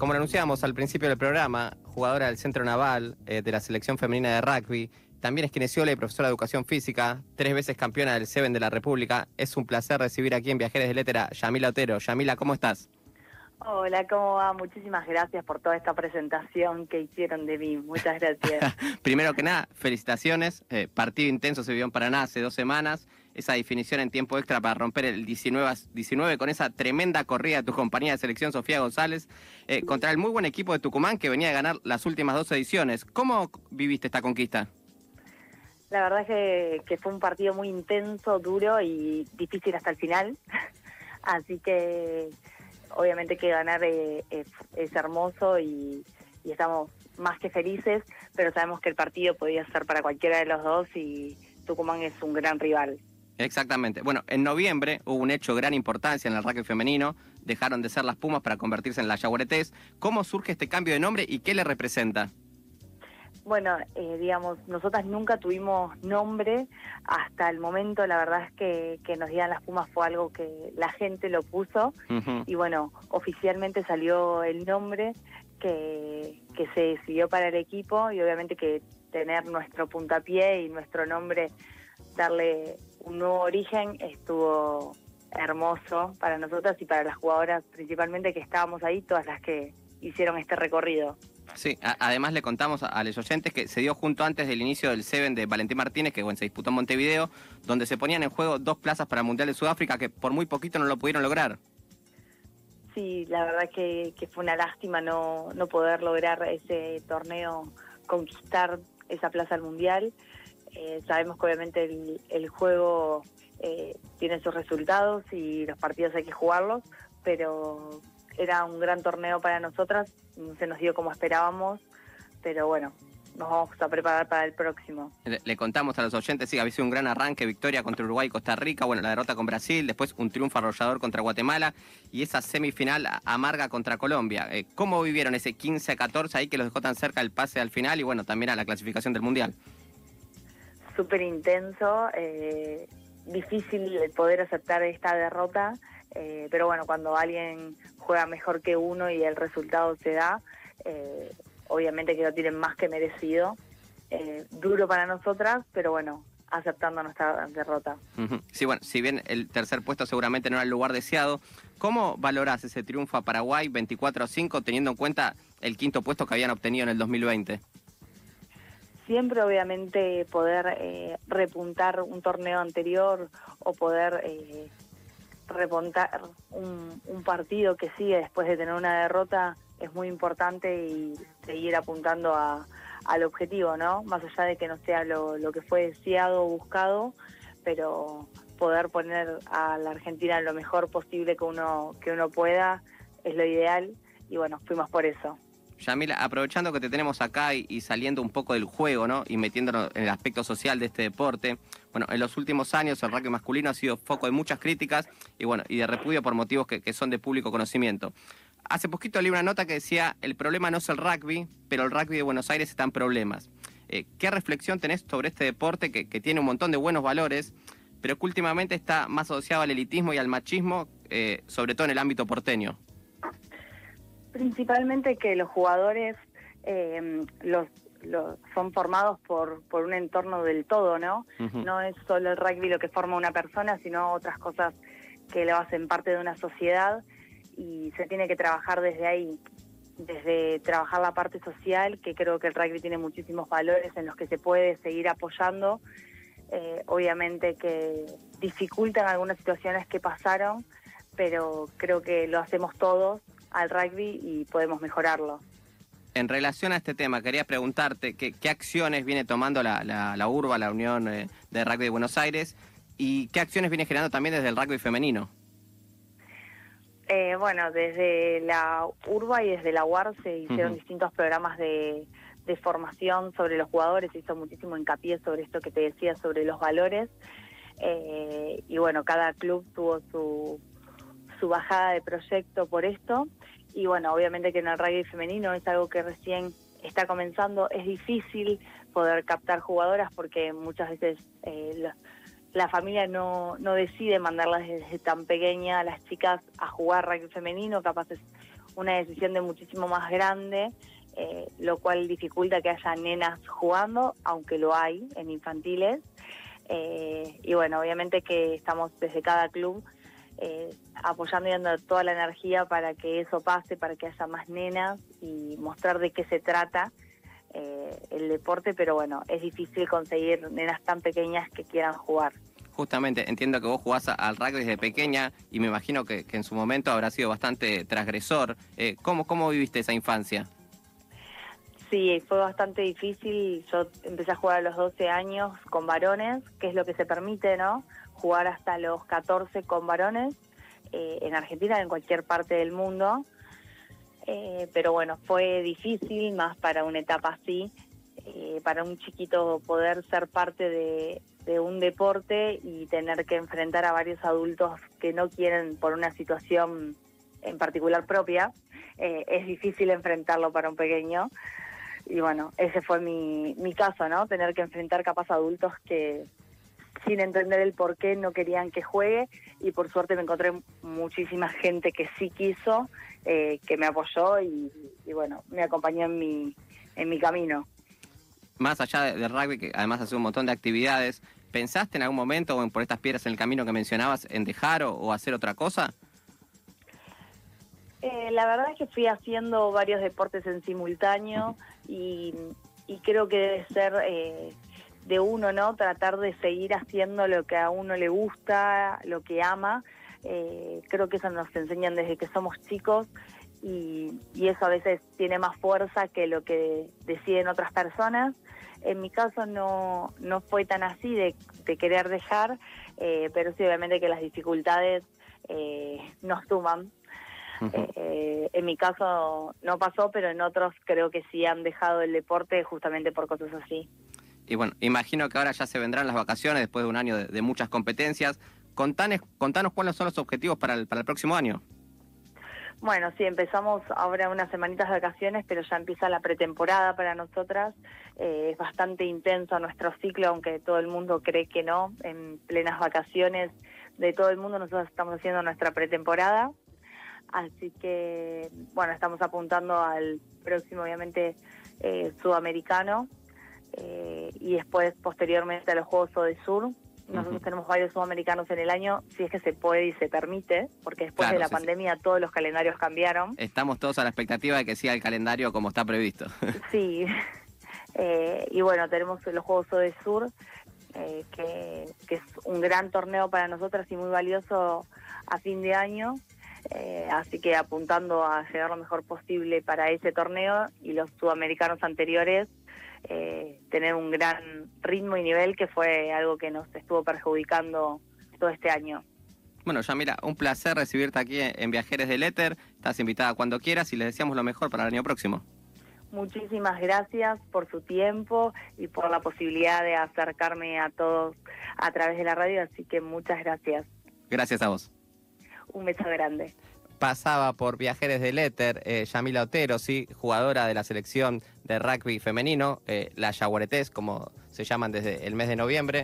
como lo anunciábamos al principio del programa, jugadora del Centro Naval eh, de la selección femenina de rugby, también es kinesióloga y profesora de educación física, tres veces campeona del Seven de la República. Es un placer recibir aquí en Viajeres de Letra Yamila Otero. Yamila, ¿cómo estás? Hola, ¿cómo va? Muchísimas gracias por toda esta presentación que hicieron de mí. Muchas gracias. Primero que nada, felicitaciones. Eh, partido intenso se vio en Paraná hace dos semanas. Esa definición en tiempo extra para romper el 19, 19 con esa tremenda corrida de tu compañía de selección Sofía González eh, contra el muy buen equipo de Tucumán que venía a ganar las últimas dos ediciones. ¿Cómo viviste esta conquista? La verdad es que, fue un partido muy intenso, duro y difícil hasta el final. Así que obviamente que ganar eh, es, hermoso y, estamos más que felices, pero sabemos que el partido podía ser para cualquiera de los dos y Tucumán es un gran rival. Exactamente. Bueno, en noviembre hubo un hecho de gran importancia en el rugby femenino. Dejaron de ser las Pumas para convertirse en las Yaguaretés. ¿Cómo surge este cambio de nombre y qué le representa? Bueno, eh, digamos, nosotras nunca tuvimos nombre hasta el momento. La verdad es que, que nos dieran las Pumas fue algo que la gente lo puso. Y bueno, oficialmente salió el nombre que, que se decidió para el equipo y obviamente que tener nuestro puntapié y nuestro nombre, darle un nuevo origen, estuvo hermoso para nosotras y para las jugadoras principalmente que estábamos ahí, todas las que hicieron este recorrido. Sí, además le contamos a, los oyentes que se dio junto antes del inicio del Seven de Valentín Martínez, que bueno, se disputó en Montevideo, donde se ponían en juego dos plazas para el Mundial de Sudáfrica que por muy poquito no lo pudieron lograr. Sí, la verdad que, fue una lástima no, no poder lograr ese torneo, conquistar esa plaza al Mundial. Eh, sabemos que obviamente el, el juego eh, tiene sus resultados y los partidos hay que jugarlos, pero era un gran torneo para nosotras, no se nos dio como esperábamos, pero bueno, nos vamos a preparar para el próximo. Le, contamos a los oyentes, sí, había sido un gran arranque, victoria contra Uruguay y Costa Rica, bueno, la derrota con Brasil, después un triunfo arrollador contra Guatemala y esa semifinal amarga contra Colombia. Eh, ¿Cómo vivieron ese 15 a 14 ahí que los dejó tan cerca el pase al final y bueno, también a la clasificación del Mundial? Súper intenso, eh, difícil poder aceptar esta derrota. Eh, pero bueno, cuando alguien juega mejor que uno y el resultado se da, eh, obviamente que lo tienen más que merecido. Eh, duro para nosotras, pero bueno, aceptando nuestra derrota. Sí, bueno, si bien el tercer puesto seguramente no era el lugar deseado, ¿cómo valorás ese triunfo a Paraguay 24 a 5 teniendo en cuenta el quinto puesto que habían obtenido en el 2020? Siempre obviamente poder repuntar un torneo anterior o poder remontar un, partido que sigue después de tener una derrota es muy importante y seguir apuntando a, al objetivo, ¿no? Más allá de que no sea lo, lo que fue deseado o buscado, pero poder poner a la Argentina lo mejor posible que uno, que uno pueda es lo ideal y bueno, fuimos por eso. Yamila, aprovechando que te tenemos acá y, saliendo un poco del juego, ¿no? Y metiéndonos en el aspecto social de este deporte. Bueno, en los últimos años el rugby masculino ha sido foco de muchas críticas y bueno, y de repudio por motivos que, son de público conocimiento. Hace poquito leí una nota que decía, el problema no es el rugby, pero el rugby de Buenos Aires está en problemas. Eh, ¿Qué reflexión tenés sobre este deporte que, tiene un montón de buenos valores, pero que últimamente está más asociado al elitismo y al machismo, eh, sobre todo en el ámbito porteño? Principalmente que los jugadores eh, los, son formados por, por un entorno del todo, ¿no? No es solo el rugby lo que forma una persona, sino otras cosas que lo hacen parte de una sociedad y se tiene que trabajar desde ahí, desde trabajar la parte social, que creo que el rugby tiene muchísimos valores en los que se puede seguir apoyando. Eh, obviamente que dificultan algunas situaciones que pasaron, pero creo que lo hacemos todos al rugby y podemos mejorarlo. En relación a este tema, quería preguntarte qué, acciones viene tomando la, la, URBA, la Unión eh, de Rugby de Buenos Aires, y qué acciones viene generando también desde el rugby femenino. Eh, bueno, desde la URBA y desde la UAR se hicieron distintos programas de, formación sobre los jugadores, se hizo muchísimo hincapié sobre esto que te decía, sobre los valores. Eh, y bueno, cada club tuvo su, su bajada de proyecto por esto. Y bueno, obviamente que en el rugby femenino es algo que recién está comenzando. Es difícil poder captar jugadoras porque muchas veces eh, la, familia no, no decide mandarlas desde tan pequeña a las chicas a jugar rugby femenino. Capaz es una decisión de muchísimo más grande, eh, lo cual dificulta que haya nenas jugando, aunque lo hay en infantiles. Eh, y bueno, obviamente que estamos desde cada club eh, apoyando y dando toda la energía para que eso pase, para que haya más nenas y mostrar de qué se trata el deporte, pero bueno, es difícil conseguir nenas tan pequeñas que quieran jugar justamente entiendo que vos jugás al rugby desde pequeña y me imagino que, en su momento habrá sido bastante transgresor. Eh, ¿cómo, ¿Cómo viviste esa infancia? Sí, fue bastante difícil. Yo empecé a jugar a los 12 años con varones, que es lo que se permite, ¿no? Jugar hasta los 14 con varones eh, en Argentina, en cualquier parte del mundo. Eh, pero bueno, fue difícil, más para una etapa así, para un chiquito poder ser parte de, de un deporte y tener que enfrentar a varios adultos que no quieren por una situación en particular propia, eh, es difícil enfrentarlo para un pequeño. Y bueno, ese fue mi, mi caso, ¿no? Tener que enfrentar capaz adultos que sin entender el por qué no querían que juegue. Y por suerte me encontré muchísima gente que sí quiso, eh, que me apoyó y, y, bueno, me acompañó en mi, en mi camino. Más allá del rugby, que además hace un montón de actividades, ¿pensaste en algún momento o por estas piedras en el camino que mencionabas en dejar o, hacer otra cosa? Eh, la verdad es que fui haciendo varios deportes en simultáneo y, creo que debe ser eh, de uno, ¿no? Tratar de seguir haciendo lo que a uno le gusta, lo que ama. Eh, creo que eso nos enseñan desde que somos chicos y, eso a veces tiene más fuerza que lo que deciden otras personas. En mi caso no, no fue tan así de, querer dejar, eh, pero sí obviamente que las dificultades eh, nos suman. Eh, en mi caso no pasó, pero en otros creo que sí han dejado el deporte justamente por cosas así. Y bueno, imagino que ahora ya se vendrán las vacaciones después de un año de, muchas competencias. Contanos, contanos cuáles son los objetivos para el, para el próximo año. Bueno, sí, empezamos ahora unas semanitas de vacaciones, pero ya empieza la pretemporada para nosotras. Eh, es bastante intenso nuestro ciclo, aunque todo el mundo cree que no. En plenas vacaciones de todo el mundo nosotros estamos haciendo nuestra pretemporada. Así que, bueno, estamos apuntando al próximo, obviamente, eh, sudamericano eh, y después, posteriormente, a los Juegos de Sur, nosotros tenemos varios sudamericanos en el año, si es que se puede y se permite, porque después de la pandemia todos los calendarios cambiaron. Estamos todos a la expectativa de que siga el calendario como está previsto. Sí, eh, y bueno, tenemos los Juegos de Sur, eh, que, es un gran torneo para nosotras y muy valioso a fin de año. Eh, así que apuntando a llegar lo mejor posible para ese torneo y los sudamericanos anteriores eh, tener un gran ritmo y nivel que fue algo que nos estuvo perjudicando todo este año. Bueno, ya mira, un placer recibirte aquí en Viajeres del Éter. Estás invitada cuando quieras y les deseamos lo mejor para el año próximo. Muchísimas gracias por su tiempo y por la posibilidad de acercarme a todos a través de la radio, así que muchas gracias. Gracias a vos. Un beso grande pasaba por Viajeres del Éter, eh, Yamila Otero, sí, jugadora de la selección de rugby femenino, eh, la Yaguaretés, como se llaman desde el mes de noviembre.